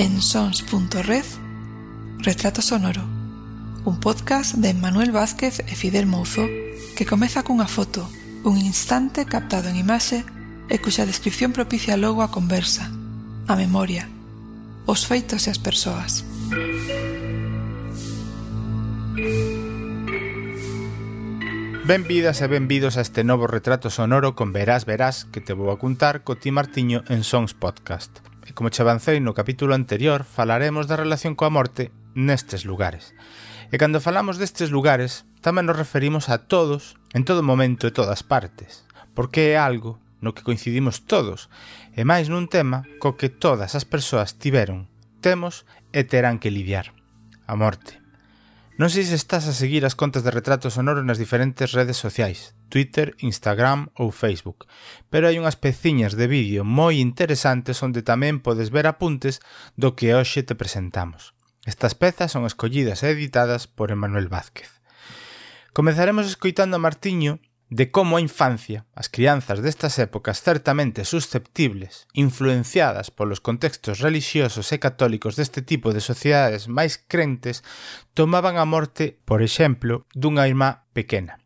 en sons.red Retrato Sonoro un podcast de Manuel Vázquez e Fidel Mouzo que comeza cunha foto, un instante captado en imaxe e cuxa descripción propicia logo a conversa, a memoria, os feitos e as persoas. Benvidas e benvidos a este novo retrato sonoro con Verás Verás que te vou a contar co Ti Martiño en Sons Podcast. E como che avancei no capítulo anterior, falaremos da relación coa morte nestes lugares. E cando falamos destes lugares, tamén nos referimos a todos, en todo momento e todas partes, porque é algo no que coincidimos todos, e máis nun tema co que todas as persoas tiveron, temos e terán que lidiar, a morte. Non sei se estás a seguir as contas de retrato sonoro nas diferentes redes sociais, Twitter, Instagram ou Facebook, pero hai unhas peciñas de vídeo moi interesantes onde tamén podes ver apuntes do que hoxe te presentamos. Estas pezas son escollidas e editadas por Emanuel Vázquez. Comezaremos escoitando a Martiño de como a infancia, as crianzas destas épocas certamente susceptibles, influenciadas polos contextos religiosos e católicos deste tipo de sociedades máis crentes, tomaban a morte, por exemplo, dunha irmá pequena.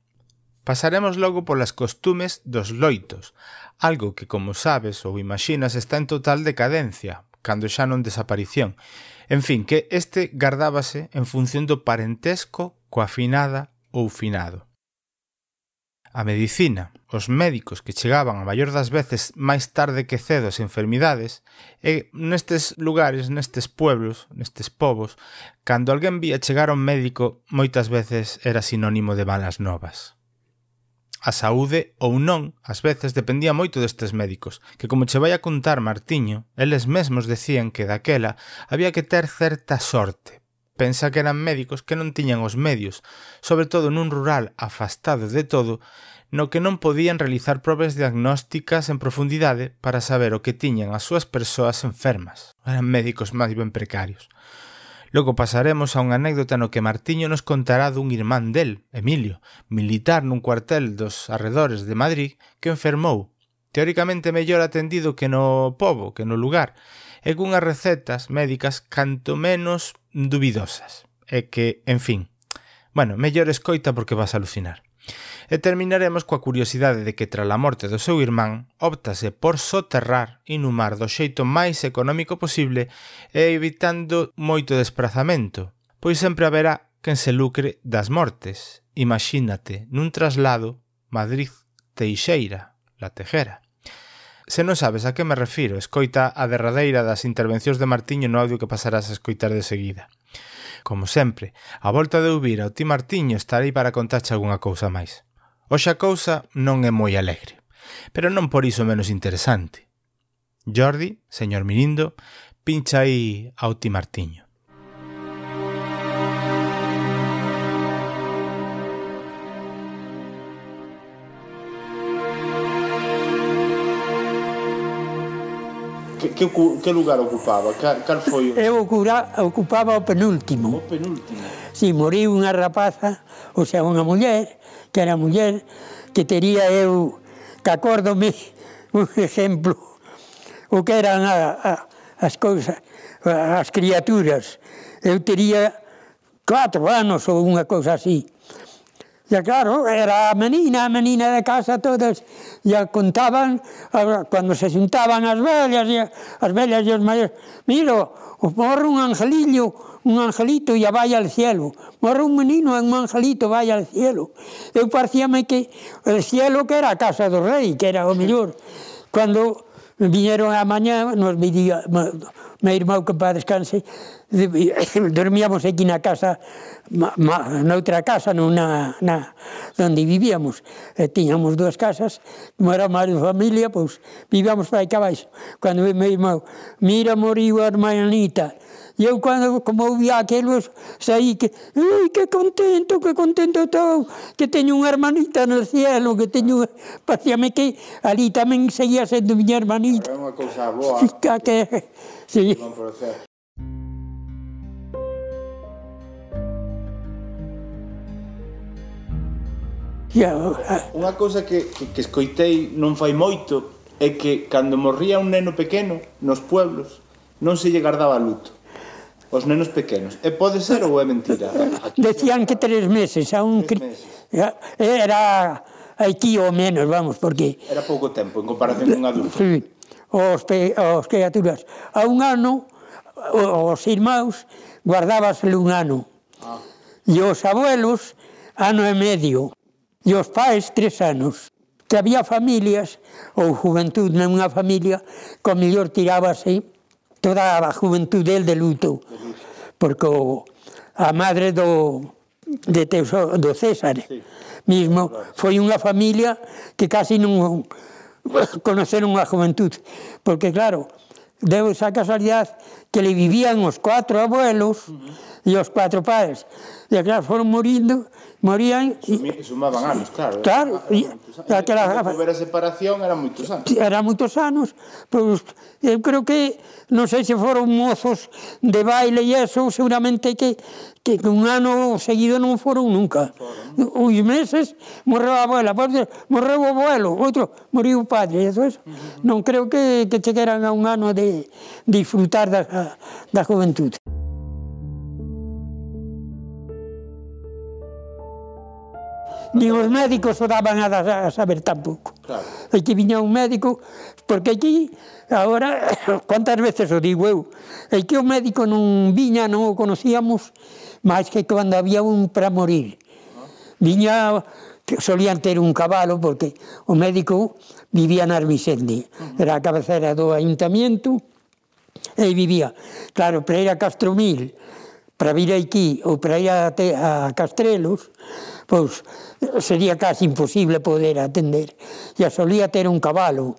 Pasaremos logo polas costumes dos loitos, algo que, como sabes ou imaginas, está en total decadencia, cando xa non desaparición. En fin, que este gardábase en función do parentesco coa finada ou finado. A medicina, os médicos que chegaban a maior das veces máis tarde que cedo as enfermidades, e nestes lugares, nestes pueblos, nestes povos, cando alguén vía chegar a un médico, moitas veces era sinónimo de malas novas. A saúde ou non, ás veces, dependía moito destes médicos, que como che vai a contar Martiño, eles mesmos decían que daquela había que ter certa sorte Pensa que eran médicos que non tiñan os medios, sobre todo nun rural afastado de todo, no que non podían realizar probas diagnósticas en profundidade para saber o que tiñan as súas persoas enfermas. Eran médicos máis ben precarios. Logo pasaremos a unha anécdota no que Martiño nos contará dun irmán del, Emilio, militar nun cuartel dos arredores de Madrid que enfermou, teóricamente mellor atendido que no povo, que no lugar, e cunhas recetas médicas canto menos dubidosas. E que, en fin, bueno, mellor escoita porque vas a alucinar. E terminaremos coa curiosidade de que tras a morte do seu irmán optase por soterrar e inhumar do xeito máis económico posible e evitando moito desprazamento, pois sempre haberá quen se lucre das mortes. Imagínate nun traslado Madrid-Teixeira, la Tejera. Se non sabes a que me refiro, escoita a derradeira das intervencións de Martiño no audio que pasarás a escoitar de seguida. Como sempre, a volta de ouvir ao ti Martiño estarei para contarche algunha cousa máis. Oxe a cousa non é moi alegre, pero non por iso menos interesante. Jordi, señor Mirindo, pincha aí ao ti Martiño. que, que, que lugar ocupaba? Cal, cal foi? O... Eu ocura, ocupaba o penúltimo. O penúltimo. Si, sí, moriu unha rapaza, ou sea, unha muller, que era muller, que tería eu, que acórdome, un exemplo, o que eran a, a, as cousas, as criaturas. Eu tería 4 anos ou unha cousa así. E claro, era a menina, a menina de casa todas, e contaban, cando se xuntaban as vellas, e as vellas e os maiores, miro, morre un angelillo, un angelito, e vai al cielo. Morre un menino e un angelito, vai al cielo. Eu parecíame que o cielo que era a casa do rei, que era o mellor. Cando viñeron a mañá, nos medía, meu irmão que para descanse, dormíamos aquí na casa ma, noutra casa nunha, na, onde vivíamos e tiñamos dúas casas como era máis de familia pois vivíamos para aquí abaixo cando meu irmão mira moriu a hermanita E eu, cando, como vi aquilo saí que, ui, que contento, que contento estou, que teño unha hermanita no cielo, que teño, parecíame pois que ali tamén seguía sendo miña hermanita. É unha cousa boa. Fica que, sí. Eh. Unha cousa que, que, que escoitei non fai moito é que cando morría un neno pequeno nos pueblos non se lle guardaba luto os nenos pequenos. E pode ser ou é mentira? Aquí, Decían que tres meses, a un tres meses. Eh, era aquí ou menos, vamos, porque... Era pouco tempo en comparación con un adulto. Sí, os, pe... os criaturas. A un ano, os irmãos, guardábase un ano. Ah. E os abuelos, ano e medio e os pais tres anos. Que había familias, ou juventud nunha familia, que o mellor tirábase toda a juventud del de luto, porque o, a madre do, de Teuso, do César sí. mismo foi unha familia que casi non conoceron a juventud, porque claro, deu esa casualidade que le vivían os cuatro abuelos uh -huh. e os cuatro pais. E claro, foron morindo morían Sumi, sumaban anos, claro. Claro, e aquela houbera separación eran moitos anos. Era moitos anos, pois eu creo que non sei se foron mozos de baile e eso, seguramente que que un ano seguido non foron nunca. Foron. Uns meses morreu a abuela, morreu o abuelo, outro moriu o padre, eso es. Uh -huh. Non creo que que chegaran a un ano de disfrutar da da juventude. nin os médicos o daban a, a saber tampouco. Claro. Aquí que viña un médico, porque aquí, agora, cuántas veces o digo eu, e que o médico non viña, non o conocíamos, máis que cando había un para morir. Viña solían ter un cabalo porque o médico vivía na Armisende, era a cabecera do ayuntamiento e vivía. Claro, para ir a Castromil, para vir aquí ou para ir a, a Castrelos, pois sería casi imposible poder atender. E solía ter un cabalo,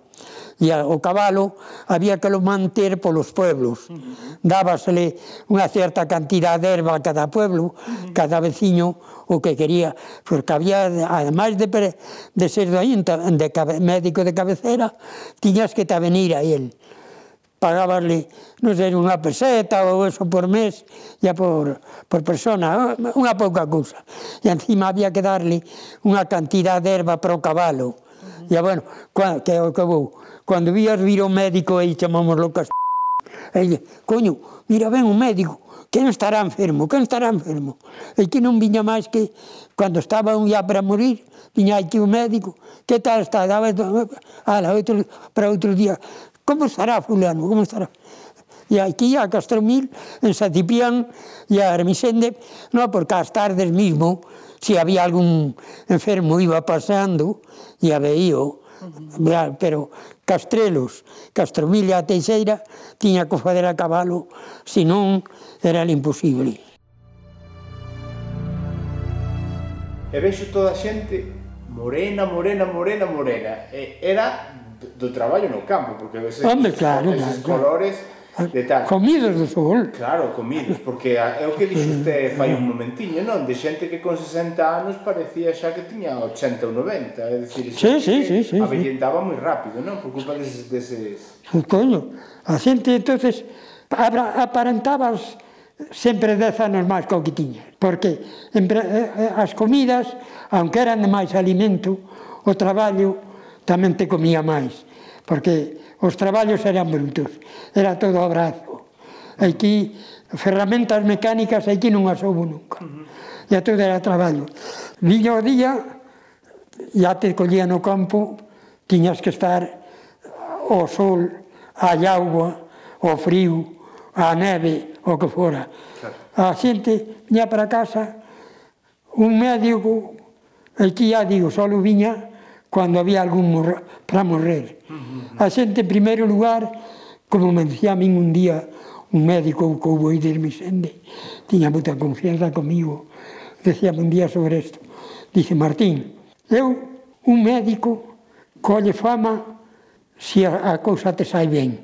e o cabalo había que lo manter polos pueblos. Dábasele unha certa cantidad de erva a cada pueblo, cada veciño o que quería, porque había, además de, de ser doente, de, de médico de cabecera, tiñas que te venir a él pagábasle, non sei, unha peseta ou eso por mes, ya por, por persona, unha pouca cousa. E encima había que darle unha cantidad de erva para o cabalo. Uh -huh. E bueno, que o que vou, cando vías vir o médico e chamámoslo cas... E coño, mira, ben o médico, que non estará enfermo, que non estará enfermo. E que non viña máis que, cando estaba un ya para morir, viña aquí o médico, que tal está, daba, ala, outro, para outro día, como estará fulano? como estará? E aquí a Castromil, en Satipián e a Hermisende, no, porque ás tardes mismo, se había algún enfermo iba pasando, e a veío, pero Castrelos, Castromil e a Teixeira tiña que fazer a cabalo, senón era imposible. E vexo toda a xente morena, morena, morena, morena. Era do traballo no campo, porque ves Hombre, claro, esos claro, colores claro. de tal. Comidos do sol. Claro, comidos, porque é o que dixo usted fai un momentiño, non? De xente que con 60 anos parecía xa que tiña 80 ou 90, é dicir, sí, sí, sí, sí, avellentaba sí. moi rápido, non? Por culpa deses... deses... Pues, coño, a xente, entonces aparentabas sempre dez anos máis que o que tiña, porque eh, eh, as comidas, aunque eran de máis alimento, o traballo tamén te comía máis, porque os traballos eran brutos, era todo a brazo. Aquí, ferramentas mecánicas, aquí non as houve nunca. Ya todo era traballo. Viña o día, ya te collía no campo, tiñas que estar o sol, a agua, o frío, a neve, o que fora. A xente viña para casa, un médico, aquí ya digo, só viña cando había algún morra, para morrer. A xente, en primeiro lugar, como me decía a min un día un médico que houve aí de Irmisende, tiña moita confianza comigo, decía un día sobre isto. Dice, Martín, eu, un médico, colle fama se a, a cousa te sai ben.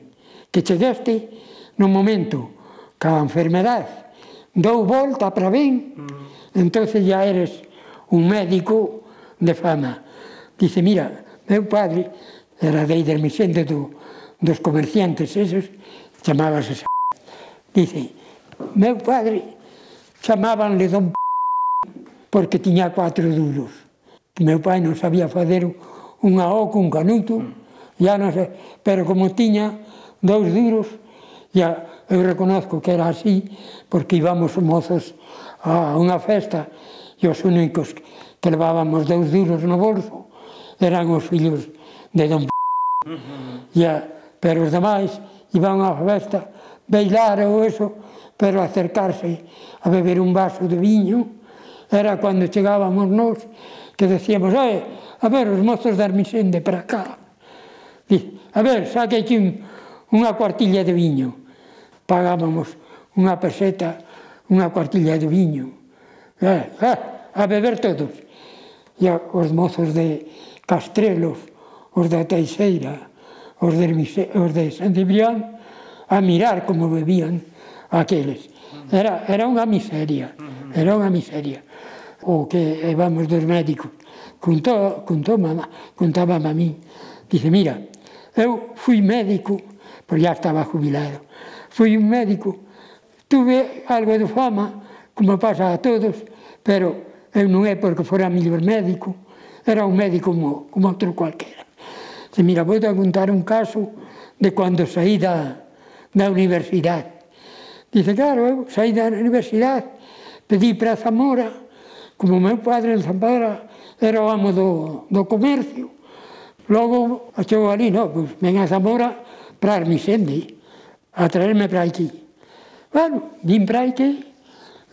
Que chegaste no momento que a enfermedad dou volta para ben, entonces ya eres un médico de fama dice, mira, meu padre era de aí del Mixente do, dos comerciantes esos, chamábase esa Dice, meu padre chamábanle don porque tiña cuatro duros. Meu pai non sabía fazer unha O cun canuto, mm. ya non sei, pero como tiña dous duros, ya eu reconozco que era así, porque íbamos mozos a unha festa e os únicos que levábamos dous duros no bolso eran os fillos de don uh -huh. ya, pero os demais iban á festa bailar ou eso, pero acercarse a beber un vaso de viño era cando chegábamos nós que decíamos, eh, a ver, os mozos da Armisende para cá. Diz, a ver, saque aquí un, unha cuartilla de viño. Pagábamos unha peseta, unha cuartilla de viño. Eh, eh, a beber todos. E os mozos de, Castrelos, os da Teixeira, os de, os de San Cibrián, a mirar como bebían aqueles. Era, era unha miseria, era unha miseria. O que eh, vamos dos médicos. Contou, contou mamá, contaba a mí, dice, mira, eu fui médico, pero ya estaba jubilado, fui un médico, tuve algo de fama, como pasa a todos, pero eu non é porque fora mellor médico, era un médico como, como outro cualquera. Se mira, vou a contar un caso de cando saí da, da universidade. Dice, claro, eu saí da universidade, pedí para Zamora, como meu padre en Zamora era o amo do, do comercio, logo achou ali, no, pues, ven a Zamora para Armisende, a traerme para aquí. Bueno, vim para aquí,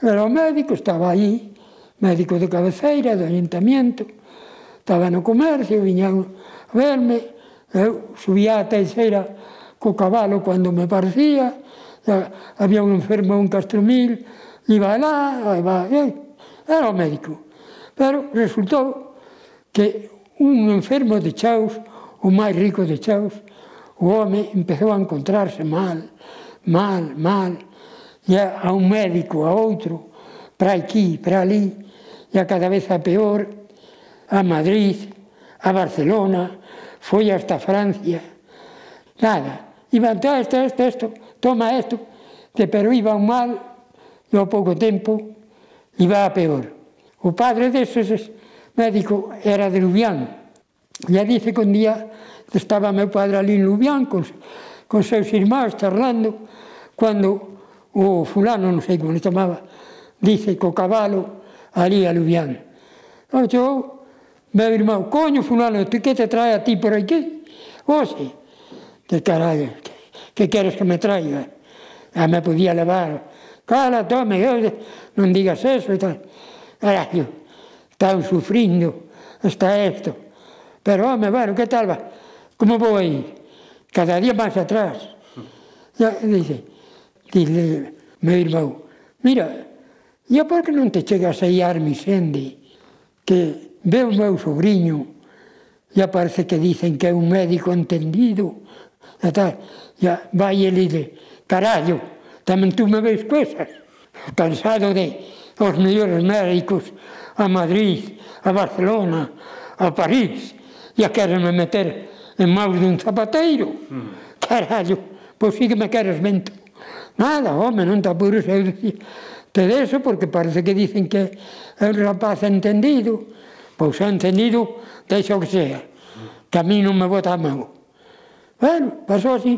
era o médico, estaba aí, médico de cabeceira, do ayuntamiento, estaba no comercio, viñan a verme, eh, eu subía a teixeira co cabalo cando me parecía, había un enfermo un castromil, iba lá, iba, era o médico. Pero resultou que un enfermo de Chaus, o máis rico de Chaus, o home empezou a encontrarse mal, mal, mal, e a un médico, a outro, para aquí, para ali, e a cada vez a peor, a Madrid, a Barcelona, foi hasta Francia, nada. Iban todo esto, esto, esto, toma esto, que pero iban mal, no pouco tempo iba a peor. O padre deses médico era de Lubián, e dice que un día estaba meu padre ali en Lubián con, con seus irmáns charlando, cando o fulano, non sei como le chamaba, dice co cabalo ali a Lubián. Entón, meu irmão, coño fulano, ti que te trae a ti por aquí? Oh, Oxe, que carallo, que, que queres que me traiga? Ah, me podía levar, cala, tome, eu, non digas eso e tal. Carallo, están sufrindo hasta esto. Pero, home, bueno, que tal va? Como vou aí? Cada día máis atrás. Ya, dice, dile, meu irmão, mira, e por que non te chegas aí a Armisende? Que Ve o meu sobrinho, ya parece que dicen que é un médico entendido, e tal, ya vai ele de, carallo, tamén tú me ves cousas. Cansado de os mellores médicos a Madrid, a Barcelona, a París, e a querenme meter en maus dun zapateiro. Hmm. Carallo, pois sí que me queres mento. Nada, home, non te apures, eu te deso porque parece que dicen que é un rapaz entendido, pois xa encendido, deixa o que sea, que a mí non me bota a mão. Bueno, pasou así.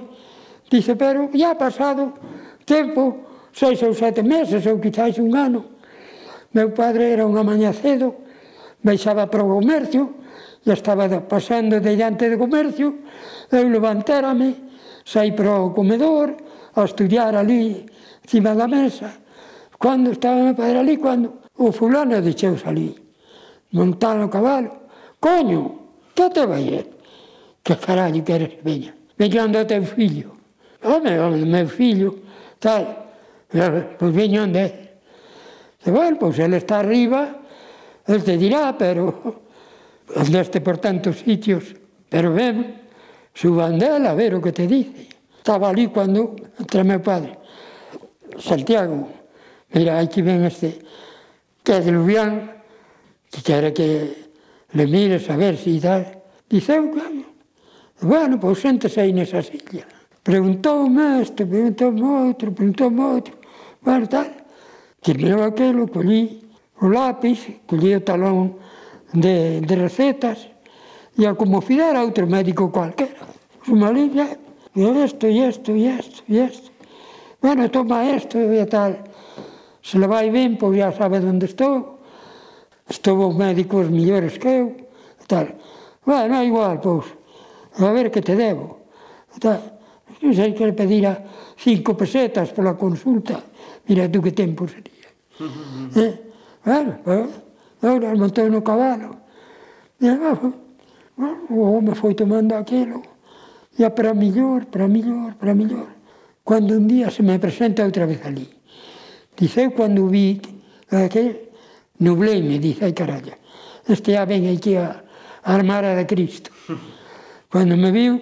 Dice, pero ya ha pasado tempo, seis ou sete meses, ou quizás un ano. Meu padre era unha maña cedo, baixaba para o comercio, e estaba pasando diante do comercio, eu levantérame, saí para o comedor, a estudiar ali, cima da mesa. Cando estaba meu padre ali, cando o fulano deixeu ali montar o cabalo. Coño, que te vai ir? Que carallo queres veña? Veña onde o teu fillo. Home, home, meu fillo, tal. Pois veña onde é. E, bueno, pois ele está arriba, el te dirá, pero andaste por tantos sitios, pero ven, suban dela a ver o que te dice. Estaba ali cando entra meu padre. Santiago, mira, aquí ven este, que é de Lubián, que quere que le mires a ver si tal. Diceu, oh, claro, bueno, pois sentes aí nesa silla. Preguntoume este, preguntoume outro, preguntoume outro, bueno, tal. Terminou aquilo, collí o lápiz, collí o talón de, de recetas, e a como fidera outro médico cualquera. Sumalí, ya, e isto, e isto, e isto, e isto. Bueno, toma isto, e tal. Se le vai ben, pois pues, já sabe onde estou estoubo médicos millores que eu, e tal. Bueno, é igual, pois, a ver que te debo. E tal. Non sei que le pedira cinco pesetas pola consulta, mira tú que tempo sería. eh? bueno, bueno, bueno, montei no cabalo. E, bueno, bueno, o home foi tomando aquilo, e para millor, para millor, para millor. Cando un día se me presenta outra vez ali. Dice, eu cando vi aquel, nubleime, dice, ai caralla, este a ven aquí a, a armara de Cristo. Cando me viu,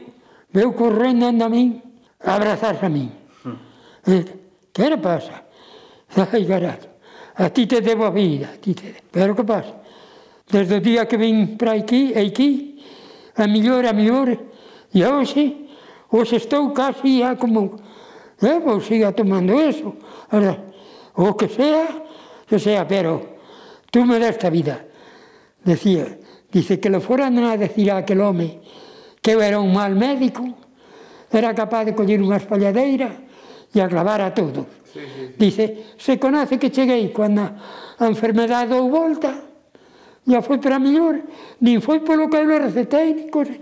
veu correndo anda a min, a abrazarse a min. E, eh, que era pasa? Ai, caralla, a ti te debo a vida, a ti te debo. Pero que pasa? Desde o día que vin para aquí, aquí, a millor, a millor, e hoxe, hoxe estou casi a como, eh, vou siga tomando eso, o que sea, que sea, pero tú me das esta vida. Decía, dice que le fueran a decir a aquel home que era un mal médico, era capaz de coller unhas espalladeira e agravar a todos. Sí, sí, sí. Dice, se conoce que cheguei cando a enfermedade dou volta, já foi para mellor, nin foi polo que eu le recetei, nin cosa.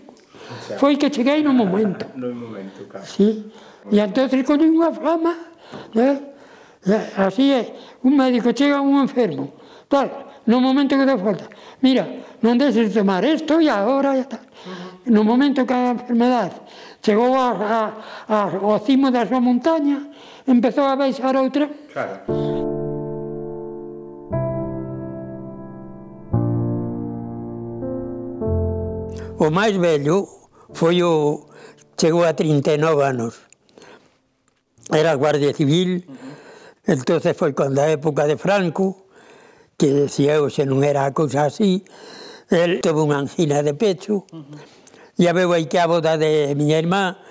Foi que cheguei no momento. no momento, claro. Sí. E entón collí unha fama, eh? eh así é, un médico chega a un enfermo, tal, no momento que dá falta. Mira, non deixes de tomar isto e agora e tal. No momento que a enfermedade chegou a, a, a, ao cimo da súa montaña, empezou a baixar outra. Claro. O máis vello foi o chegou a 39 anos. Era guardia civil, entonces foi cando a época de Franco, que decía eu se non era a cousa así, el tuvo unha angina de pecho, uh -huh. e a veu aí que a boda de miña irmá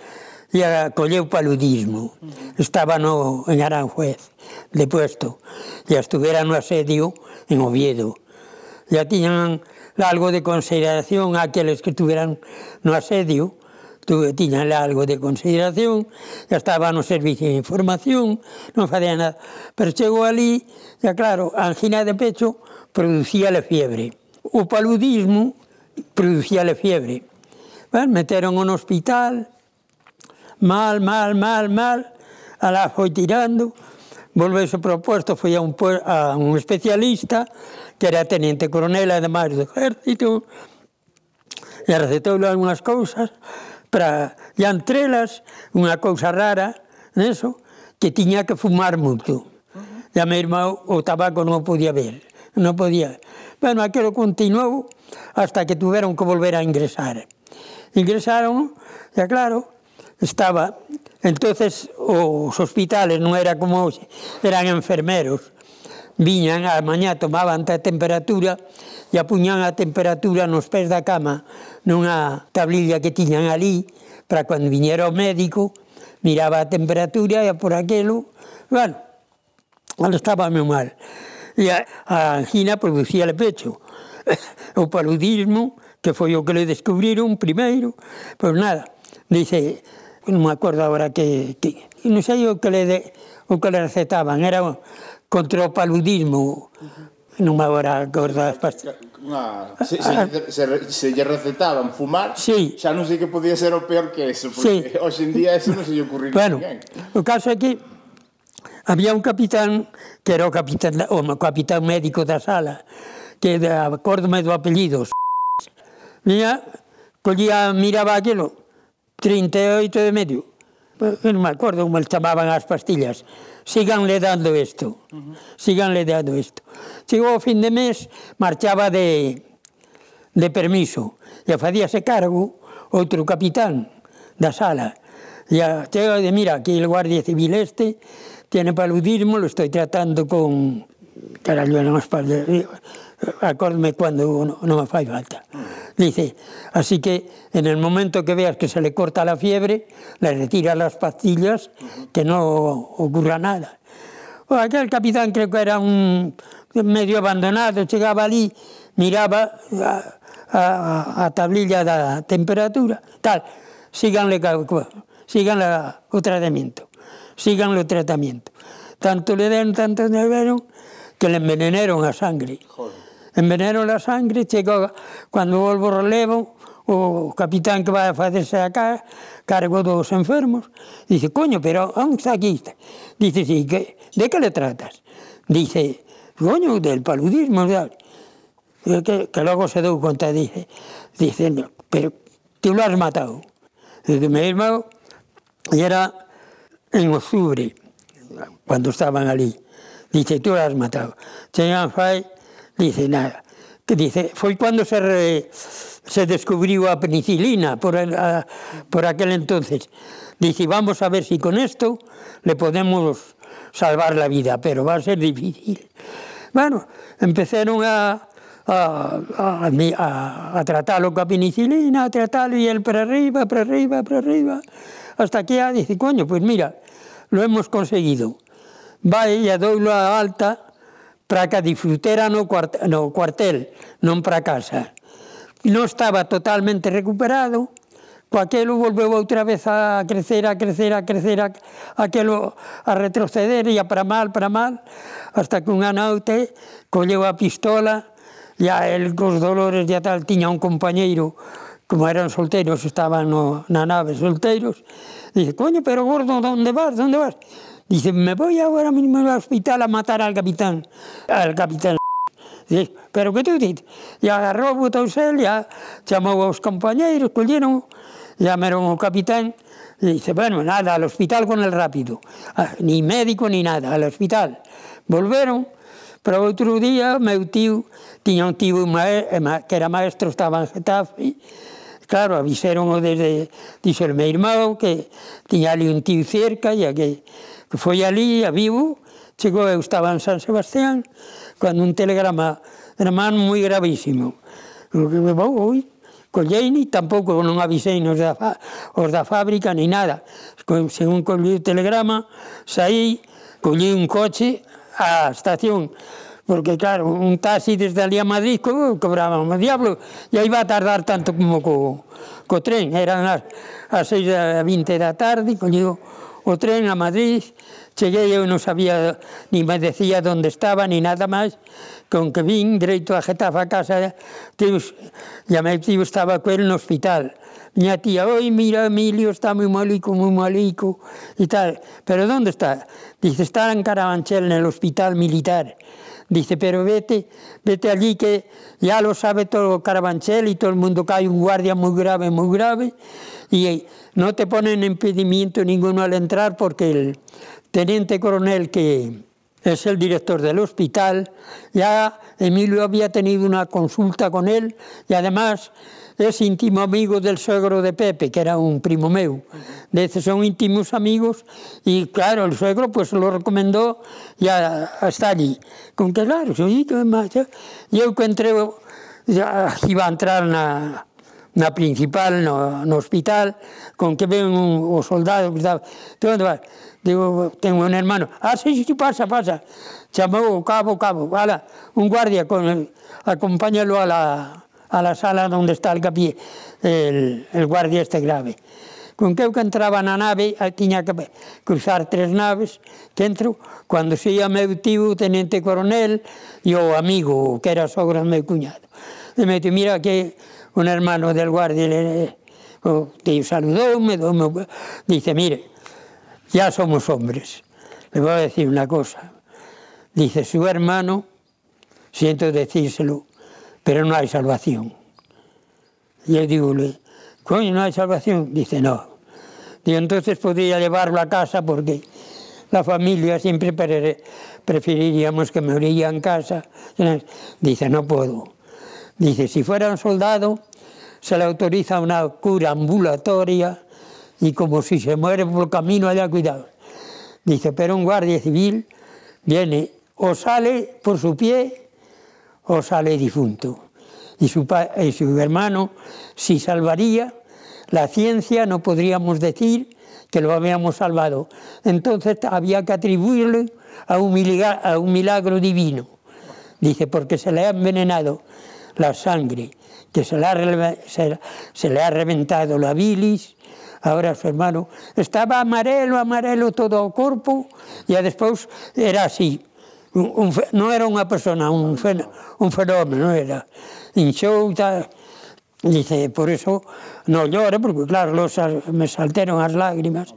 e a colleu paludismo. Uh -huh. Estaba no, en Aranjuez, de puesto, e estuvera no asedio en Oviedo. Ya tiñan algo de consideración aqueles que estuveran no asedio, tuve, tiña algo de consideración, ya estaba no servicio de información, non facía nada. Pero chegou ali, ya claro, a angina de pecho producía le fiebre. O paludismo producía le fiebre. Bueno, meteron un hospital, mal, mal, mal, mal, alá foi tirando, volvese propuesto, foi a un, a un especialista, que era tenente coronel, ademais do exército, e recetoulle algunhas cousas, para llantrelas, unha cousa rara, neso, que tiña que fumar moito. E a irmã o tabaco non podía ver, non podía. Bueno, aquilo continuou hasta que tuveron que volver a ingresar. Ingresaron, e claro, estaba... Entonces os hospitales non era como hoxe, eran enfermeros. Viñan a mañá, tomaban a temperatura e apuñan a temperatura nos pés da cama nunha tablilla que tiñan ali para cando viñera o médico miraba a temperatura e por aquelo, bueno, ela estaba moi mal. E a, a angina producía le pecho. O paludismo, que foi o que le descubriron primeiro, pois nada, dice, non me acordo agora que, que non sei o que le de, o que le recetaban, era contra o paludismo, non me agora acordo das pastillas. Una, se, ah, ah. se, se, se lle recetaban fumar, sí. xa non sei que podía ser o peor que eso, porque sí. hoxe en día eso non se lle ocurriría bueno, ninguén. O caso é que había un capitán que era o capitán, o capitán médico da sala, que de acórdome do apellido, Mira, collía, miraba aquilo, 38 de medio. Non me acordo como chamaban as pastillas síganle dando isto, uh -huh. síganle dando isto. Chegou o fin de mes, marchaba de, de permiso, e facíase cargo outro capitán da sala, e chega de, mira, aquí el guardia civil este, tiene paludismo, lo estoy tratando con... Carallo, non espalda acórdeme cuando non no me fai falta. Dice, así que en el momento que veas que se le corta la fiebre, le retira las pastillas, que no ocurra nada. O aquel capitán creo que era un medio abandonado, chegaba ali, miraba a, a, a tablilla da temperatura, tal, síganle, síganle o tratamento, síganle o tratamento. Tanto le den, tanto le dieron, que le envenenaron a sangre. Joder enveneno la sangre, chega cando volvo relevo, o capitán que vai a facerse acá, cargo dos enfermos, dice, coño, pero onde está aquí? Dice, sí, que, de que le tratas? Dice, coño, del paludismo, tal. Que, que logo se deu conta, dice, dice, no, pero tú lo has matado. Dice, meu irmão, e era en octubre, cuando estaban ali, dice, tú lo has matado. Chegan fai dice nada. Que dice, foi cando se, re, se descubriu a penicilina por, a, por aquel entonces. Dice, vamos a ver si con esto le podemos salvar la vida, pero va a ser difícil. Bueno, empezaron a, a, a, a, a tratarlo coa penicilina, a tratarlo e el para arriba, para arriba, para arriba, hasta que a dice, coño, pues mira, lo hemos conseguido. Vai e a doulo a alta Praca disfrutera no cuart no cuartel, non para casa. Non estaba totalmente recuperado, coaquelo volveu outra vez a crecer, a crecer, a crecer, a, aquelo a retroceder e a para mal, para mal, hasta que un anaute colleu a pistola, e a el cos dolores de tal tiña un compañeiro como eran solteiros, estaban no, na nave solteiros, dice, coño, pero gordo, onde vas, onde vas? Dice, me voy ahora mismo al hospital a matar al capitán, al capitán. Dice, pero que tú dices, e agarrou, botouse el, ya chamou aos compañeiros, colleron, llamaron ao capitán, e dice, bueno, nada, al hospital con el rápido, ah, ni médico ni nada, al hospital. Volveron, Para outro día, meu tío, tiña un tío eh, que era maestro, estaba en Getafe, claro, avisaron desde, dixo meu irmão, que tiña ali un tío cerca, e que que foi ali a vivo, chegou, eu estaba en San Sebastián, cando un telegrama de man moi gravísimo. O que me vou, oi, colleini, tampouco non avisei nos da, os da fábrica ni nada. Según collí o telegrama, saí, collí un coche á estación porque claro, un taxi desde ali a Madrid co, cobraba un diablo e aí va a tardar tanto como co, co tren, eran as, as 6 da 20 da tarde, coñido o tren a Madrid, cheguei eu non sabía, ni me decía onde estaba, ni nada máis, con que vin dereito a Getafe a casa, teus, llamei tío, estaba coel no hospital. Miña tía, oi, mira, Emilio, está moi malico, moi malico, e tal. Pero onde está? Dice, está en Carabanchel, no hospital militar. Dice, pero vete, vete allí que ya lo sabe todo Carabanchel y todo el mundo que hai un guardia moi grave, moi grave, y eh, no te ponen impedimento ninguno al entrar porque el teniente coronel que es el director del hospital, ya Emilio había tenido una consulta con él y además es íntimo amigo del suegro de Pepe, que era un primo meu. Dice, son íntimos amigos y claro, el suegro pues lo recomendó ya hasta allí. Con que claro, soy yo, eu que entré, ya iba a entrar na, na principal, no, no hospital, con que ven un, o soldado, tú onde vas? Digo, tengo un hermano, ah, sí, sí, pasa, pasa, chamou o cabo, cabo, ala, un guardia, con, acompáñalo a la, a la sala onde está el capié, el, el guardia este grave. Con que eu que entraba na nave, tiña que cruzar tres naves dentro, cando se ia meu tío, tenente coronel, e o amigo, que era sogro do meu cuñado. E me dito, mira que un hermano del guardia le, o, te saludoume, me dice, mire, ya somos hombres, le voy a decir una cosa. Dice, su hermano, siento decírselo, pero no hay salvación. Yo digo, coño, no hay salvación. Dice, no. Y entonces podría llevarlo a casa porque la familia siempre preferiríamos que me orilla en casa. Dice, no puedo. Dice, si fuera un soldado, se le autoriza una cura ambulatoria y como si se muere por el camino haya cuidado. Dice, pero un guardia civil viene o sale por su pie o sale difunto. Y su, y su hermano, si salvaría la ciencia, no podríamos decir que lo habíamos salvado. Entonces había que atribuirle a un, milagro, a un milagro divino. Dice, porque se le ha envenenado la sangre, que se le, ha, se, se le ha reventado la bilis, ahora su hermano estaba amarelo, amarelo todo o corpo, e despois era así, un, un, non era unha persona, un, fen, un fenómeno, era. Inxou, tal, dice, por eso non llore, porque claro, los, me salteron as lágrimas,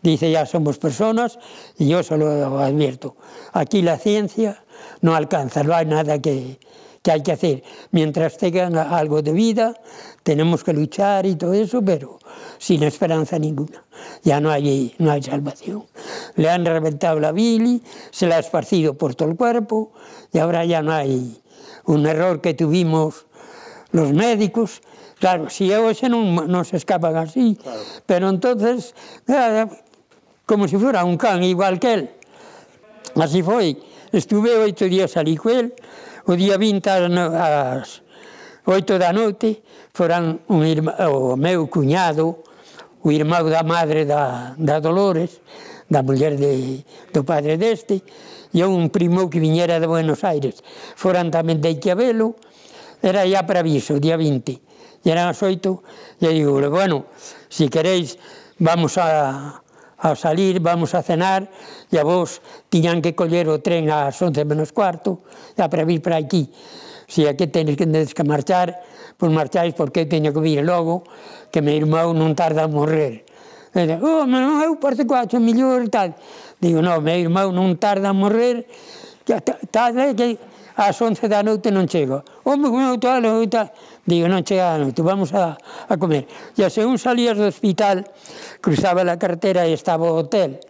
dice, ya somos personas, e yo se lo advierto, aquí la ciencia no alcanza, no hay nada que, que hay que hacer. Mientras tengan algo de vida, tenemos que luchar y todo eso, pero sin esperanza ninguna. Ya no hay, no hay salvación. Le han reventado la bili, se la ha esparcido por todo el cuerpo y ahora ya no hay un error que tuvimos los médicos. Claro, si ese no, no se escapan así, claro. pero entonces, como si fuera un can igual que él. Así foi. Estuve oito días a él, O día 20 ás, 8 da noite foran un irma, o meu cuñado, o irmão da madre da, da Dolores, da muller de, do padre deste, e un primo que viñera de Buenos Aires. Foran tamén de Iquiabelo, era ya para aviso, día 20. E eran as 8, e digo, bueno, si queréis, vamos a, ao salir vamos a cenar e a vos tiñan que coller o tren ás 11 menos cuarto e a para vir para aquí. Se aquí tenes que, tenes que marchar pois marcháis porque teño que vir logo que meu irmão non tarda a morrer. E dice, oh, meu eu parece que acho mellor e tal. Digo, non, meu irmão non tarda a morrer que tarde que ás 11 da noite non chego oh, meu tal, tal digo, non chega a noite, vamos a, a comer e se un salías do hospital cruzaba a carretera e estaba o hotel.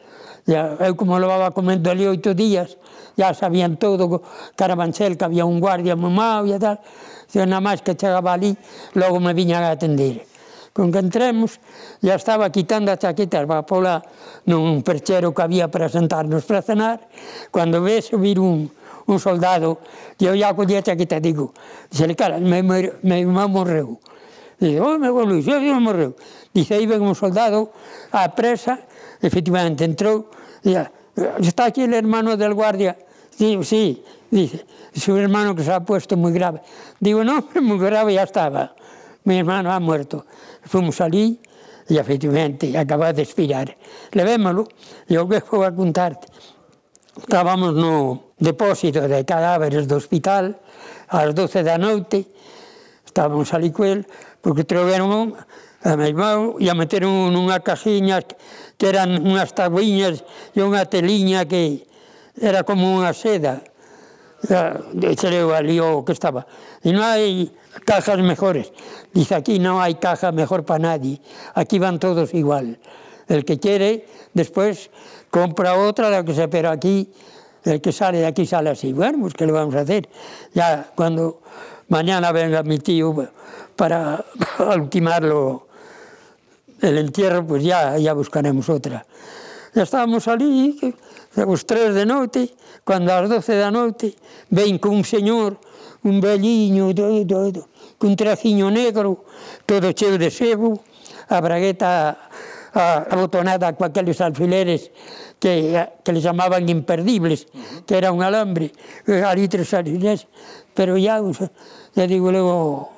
Ya, eu como levaba comendo ali oito días, ya sabían todo, Carabanchel, que había un guardia moi mau e tal, e nada máis que chegaba ali, logo me viñan a atender. Con que entremos, ya estaba quitando as chaquetas, va pola nun perchero que había para sentarnos para cenar, cando ve subir un, un soldado, e eu ya collía a chaqueta, digo, dixele, cara, meu, meu irmão morreu. Digo, oh, meu Luís, meu irmão morreu. Dice, aí ven un soldado a presa, efectivamente entrou, dice, está aquí el hermano del guardia. Digo, sí, dice, su hermano que se ha puesto muy grave. Digo, no, muy grave ya estaba. Mi hermano ha muerto. Fomos allí e efectivamente acaba de expirar. Levémoslo, e o que vou a contarte. Estábamos no depósito de cadáveres do hospital ás 12 da noite, estábamos ali coel, porque trouxeron a meu irmão, e a meteron nunha casiña que eran unhas tabuiñas e unha teliña que era como unha seda. Echeleu ali o que estaba. E non hai cajas mejores. Dice, aquí non hai caja mejor para nadie. Aquí van todos igual. El que quiere, después compra outra, la que se, pero aquí, el que sale de aquí sale así. Bueno, pues, ¿qué le vamos a hacer? Ya cuando mañana venga mi tío para ultimarlo el entierro, pues ya, ya buscaremos outra. Ya estábamos ali, os tres de noite, cando ás doce da noite, ven cun señor, un velliño, todo, todo, con cun traciño negro, todo cheo de sebo, a bragueta a, abotonada con aqueles alfileres que, que le chamaban imperdibles, que era un alambre, eh, ali tres alfileres, pero ya, ya digo, luego,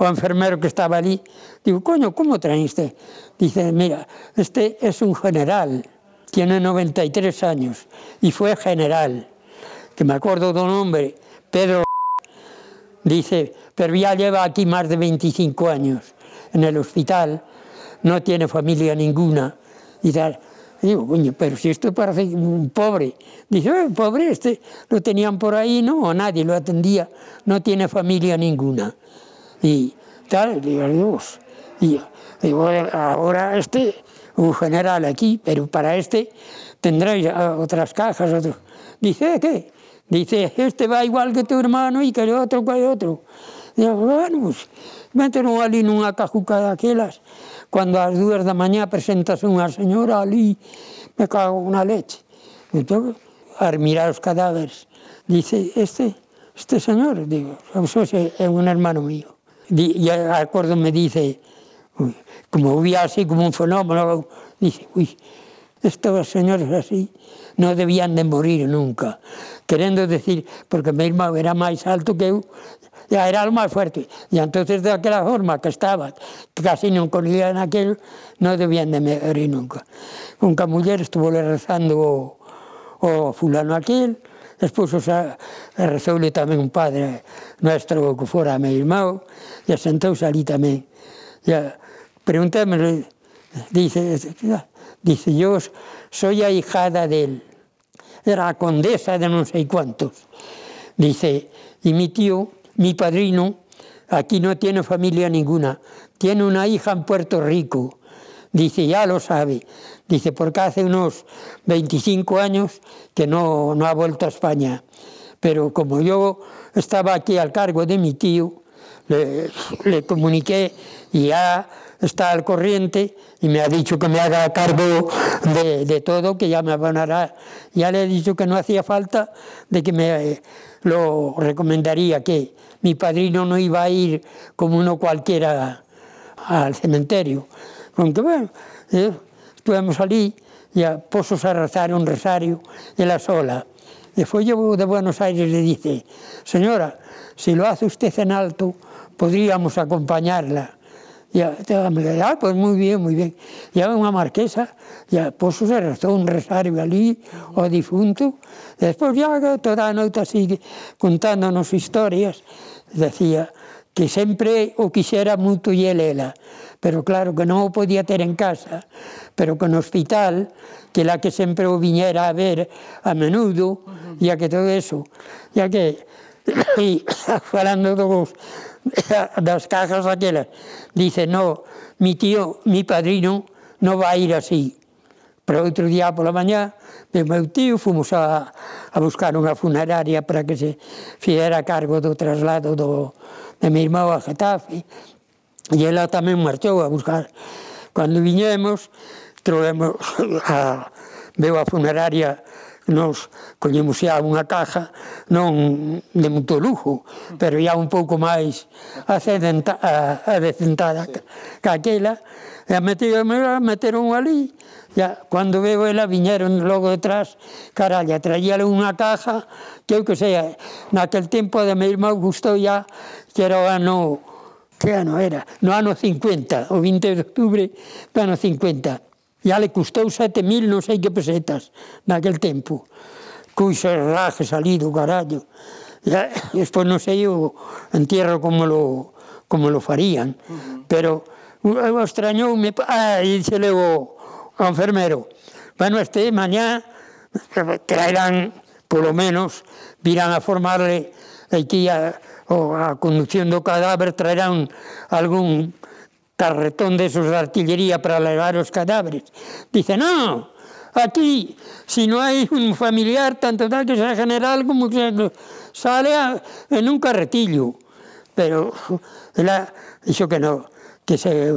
o enfermero que estaba allí, digo, coño, ¿cómo traíste? Dice, mira, este es un general, tiene 93 años y fue general, que me acuerdo de un hombre, Pedro, dice, pero ya lleva aquí más de 25 años en el hospital, no tiene familia ninguna y tal. Digo, coño, pero si esto parece un pobre. Dice, eh, pobre, este lo tenían por ahí, ¿no? O nadie lo atendía, no tiene familia ninguna y tal, digo, Dios, digo, digo, ahora este, un general aquí, pero para este tendréis ah, otras cajas, otros. Dice, ¿Eh, ¿qué? Dice, este va igual que tu hermano y que el otro, que el otro. Digo, bueno, pues, mételo ali nunha cajuca daquelas, Cando ás dúas da mañá presentas unha señora ali, me cago unha leche. Entón, ar mirar os cadáveres, dice, este, este señor, digo, é un hermano mío. E acordo me dice, como hubiera así como un fenómeno, dice, uy, estos señores así no debían de morir nunca. Querendo decir, porque mi irmão era máis alto que eu, ya era o máis fuerte. E entonces aquela forma que estaba, que casi non corría aquel, non debían de morir nunca. Unha muller estuvo le rezando o, o fulano aquel, Despois os rezoule tamén un padre nuestro que fora a irmão, e sentouse ali tamén. E preguntámosle, dice, dice, yo soy ahijada del, era a condesa de non sei cuantos. Dice, y mi tío, mi padrino, aquí no tiene familia ninguna, tiene una hija en Puerto Rico. Dice, ya lo sabe, Dice, porque hace unos 25 años que no, no ha vuelto a España. Pero como yo estaba aquí al cargo de mi tío, le, le comuniqué y ya está al corriente y me ha dicho que me haga cargo de, de, todo, que ya me abonará. Ya le he dicho que no hacía falta, de que me lo recomendaría, que mi padrino no iba a ir como uno cualquiera al cementerio. Aunque bueno, eh, Estuvemos ali e posos a rezar un rosario ela sola. E foi eu de Buenos Aires e dice, señora, si lo hace usted en alto, podríamos acompañarla. Ya, ah, pues muy bien, muy bien. Ya unha marquesa, ya poso se rezou un rosario ali ao difunto, despois ya toda a noite así contándonos historias, decía que sempre o quixera moito e elela, pero claro que non o podía ter en casa, pero que no hospital, que la que sempre o viñera a ver a menudo, uh -huh. ya que todo eso, ya que e falando dos, das cajas aquelas, dice, no, mi tío, mi padrino, non vai ir así. Pero outro día pola mañá, de meu tío, fomos a, a buscar unha funeraria para que se fiera cargo do traslado do, de mi irmão a Getafe, E ela tamén marchou a buscar. Cando viñemos, trovemos a, veo a funeraria nos collemos xa unha caja non de moito lujo, pero ya un pouco máis acedenta, adecentada sí. que aquela, e a metieron, meteron ali, ya, cando veo ela viñeron logo detrás, caralla, traíale unha caja, que eu que sei, naquel tempo de meu irmão gustou ya, que era o ano ah, que ano era, no ano 50, o 20 de octubre do ano 50. Ya le custou 7.000 non sei que pesetas naquel tempo. Cuixo raje salido, carallo. Ya, despois non sei o entierro como lo, como lo farían, uh -huh. pero eu extrañoume, ah, e se levo ao enfermero, bueno, este mañá traerán, polo menos, virán a formarle aquí a, ou a conducción do cadáver traerán algún carretón desos de artillería para levar os cadáveres. Dice, non, aquí, si no hay un familiar, tanto tal que sea general como que sale a, en un carretillo. Pero ela dixo que no, que se,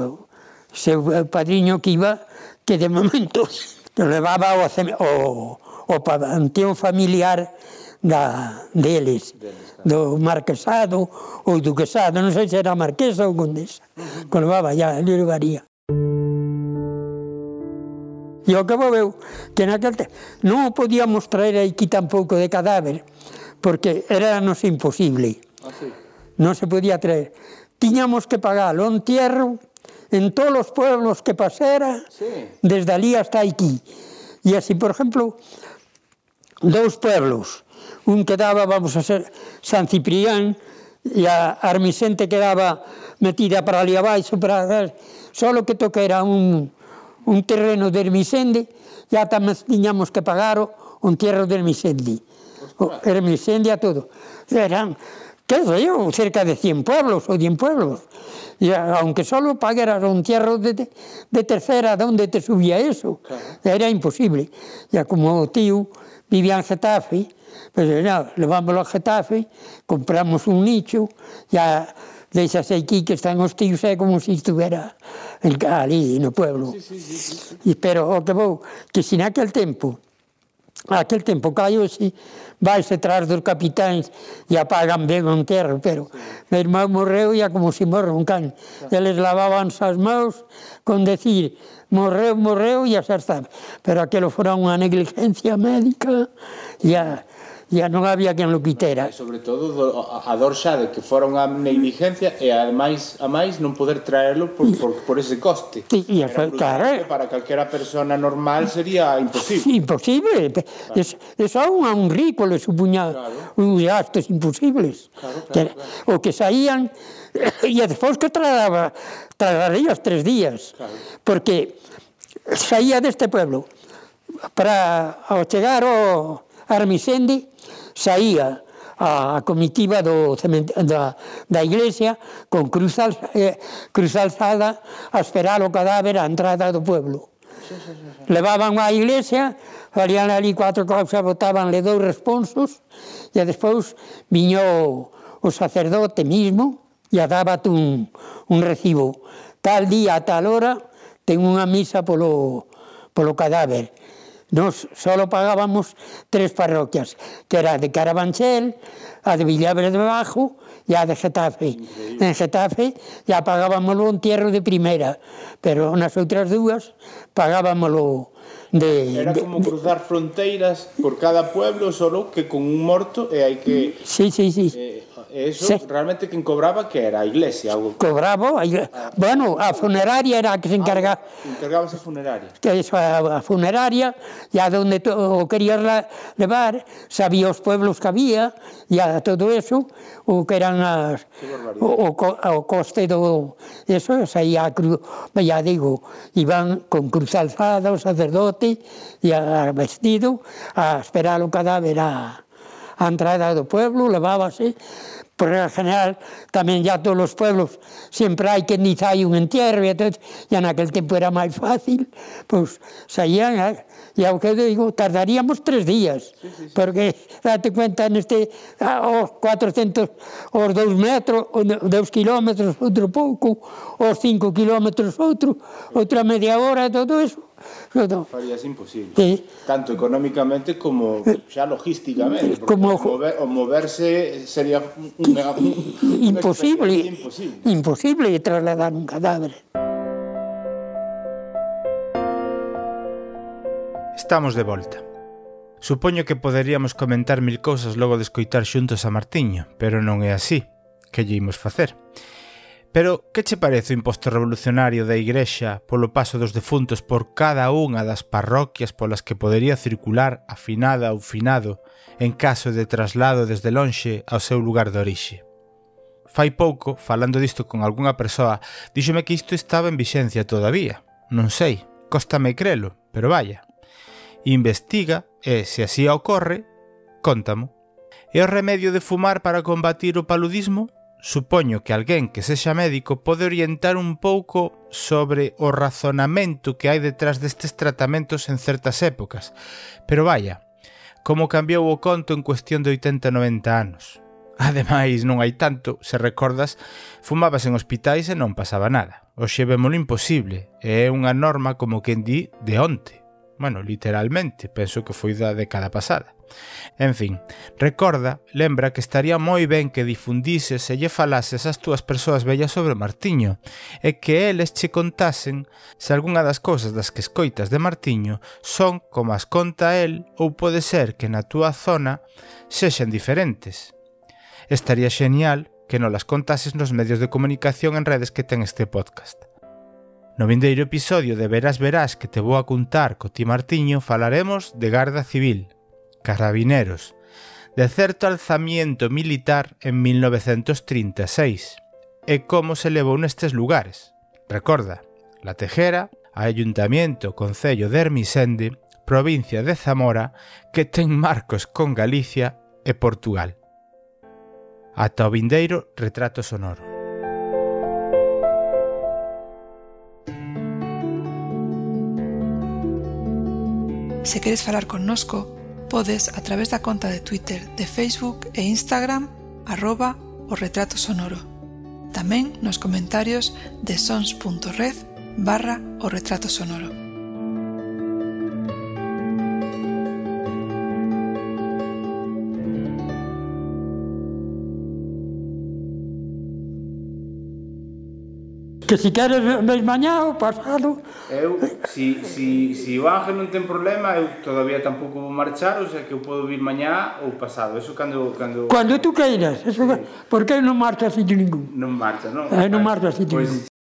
se padriño que iba, que de momento lo levaba o, o, o panteón familiar da, deles. De do marquesado ou duquesado, non sei se era marquesa ou condesa, colgaba ya ali levaría. E o que veu que naquel tempo non o podíamos traer aquí tampouco de cadáver, porque era nos imposible. Así. Ah, non se podía traer. Tiñamos que pagar o entierro en todos os pueblos que pasera, sí. desde ali hasta aquí. E así, por exemplo, dous pueblos, un quedaba, vamos a ser, San Ciprián, e a Armisente quedaba metida para ali abaixo, para só que toque era un, un terreno de Ermisende, ya tamén tiñamos que pagar o, un tierro de Hermisende. O, Hermisende a todo. Eran, que sei eu, cerca de 100 pueblos ou 100 pueblos. E aunque solo pagaras un tierro de, de tercera, de onde te subía eso? Claro. Era imposible. E como o tío vivía en Getafe, Pero non, levámoslo a Getafe, compramos un nicho, ya deixas aquí que están os tíos, é como se si en, ali no pueblo. Sí, sí, sí, sí. Oh, e, pero o que vou, que se naquel tempo, aquel tempo caio así, vais tras dos capitáns e apagan ben o enterro, pero meu irmão morreu e como se morre un can. Eles lavaban as mãos con decir, morreu, morreu, e xa está. Pero aquilo fora unha negligencia médica, e a, ya non había quen lo quitera. E sobre todo a dor xa de que fora unha negligencia e ademais a máis non poder traelo por, por, por ese coste. E, e eso, claro, eh? para calquera persona normal sería imposible. Imposible. Claro. Es, es un, a un rico le supuña claro. un gastos imposibles. Claro, claro, que, claro. O que saían e despois que trasladaba, trasladaría os tres días. Claro. Porque saía deste pueblo para ao chegar ao Armisende saía a, a comitiva do da, da iglesia con cruz, al, eh, cruz alzada a esperar o cadáver á entrada do pueblo. Sí, sí, sí, Levaban á iglesia, farían ali cuatro causas, botabanle dous responsos e despois viño o sacerdote mismo e dábate un, un recibo. Tal día, a tal hora, ten unha misa polo, polo cadáver. Nos solo pagábamos tres parroquias, que era de Carabanchel, a de Villabre de Bajo e a de Getafe. En Getafe ya pagábamos un tierro de primera, pero nas outras dúas pagábamoslo de... Era como de, cruzar de, fronteiras por cada pueblo, solo que con un morto eh, e hai que... Sí, sí, sí. Eh, Eso, sí. realmente, quen cobraba que era a iglesia? O... Cobraba, a iglesia. Ah, bueno, a funeraria era a que se ah, encargaba. Ah, encargábase a funeraria. Que eso, a, a funeraria, e a donde o querías la, levar, sabía os pueblos que había, e a todo eso, o que eran as, o, o, o coste do... Eso, saía, cru, ya digo, iban con cruz alzada o sacerdote, e a, vestido, a esperar o cadáver a, a entrada do pueblo, levábase, por regla general, tamén ya todos os pueblos, sempre hai que niz hai un entierro, e entonces, e aquel tempo era máis fácil, pois pues, saían, e ao que digo, tardaríamos tres días, sí, sí, sí. porque date cuenta neste, os 400, os 2 metros, os 2 kilómetros, outro pouco, os 5 kilómetros, outro, outra media hora, todo eso, No. Farías imposible. Sí. Tanto económicamente como xa logísticamente. Como mover, o moverse sería unha, un imposible, imposible. Imposible trasladar un cadáver. Estamos de volta. Supoño que poderíamos comentar mil cousas logo de escoitar xuntos a Martiño, pero non é así. Que lle imos facer? Pero que che parece o imposto revolucionario da Igrexa polo paso dos defuntos por cada unha das parroquias polas que podería circular a ou finado en caso de traslado desde lonxe ao seu lugar de orixe? Fai pouco, falando disto con algunha persoa, díxome que isto estaba en vixencia todavía. Non sei, cóstame crelo, pero vaya. Investiga e, se así ocorre, contamo. É o remedio de fumar para combatir o paludismo? Supoño que alguén que sexa médico pode orientar un pouco sobre o razonamento que hai detrás destes tratamentos en certas épocas. Pero vaya, como cambiou o conto en cuestión de 80-90 anos. Ademais, non hai tanto, se recordas, fumabas en hospitais e non pasaba nada. Oxe vemos imposible, e é unha norma como quen di de onte bueno, literalmente, penso que foi da década pasada. En fin, recorda, lembra que estaría moi ben que difundises e lle falases ás túas persoas bellas sobre Martiño e que eles che contasen se algunha das cousas das que escoitas de Martiño son como as conta el ou pode ser que na túa zona sexan diferentes. Estaría xenial que non las contases nos medios de comunicación en redes que ten este podcast. No vindeiro episodio de Verás Verás que te vou a contar co ti Martiño falaremos de Garda Civil, Carabineros, de certo alzamiento militar en 1936 e como se levou nestes lugares. Recorda, La Tejera, Ayuntamiento Concello de Hermisende, provincia de Zamora, que ten marcos con Galicia e Portugal. Ata o vindeiro retrato sonoro. Se queres falar connosco, podes a través da conta de Twitter, de Facebook e Instagram arroba o retrato sonoro. Tamén nos comentarios de sons.red barra o retrato sonoro. Que si queres ves mañá ou pasado... Eu, si, si, si o Ángel non ten problema, eu todavía tampouco vou marchar, ou sea que eu podo vir mañá ou pasado, eso cando... Cando, cando tú queiras, eso, sí. porque eu non marcho así ningún. Non marcha, non? Eh, non marcho así pues, pois ningún.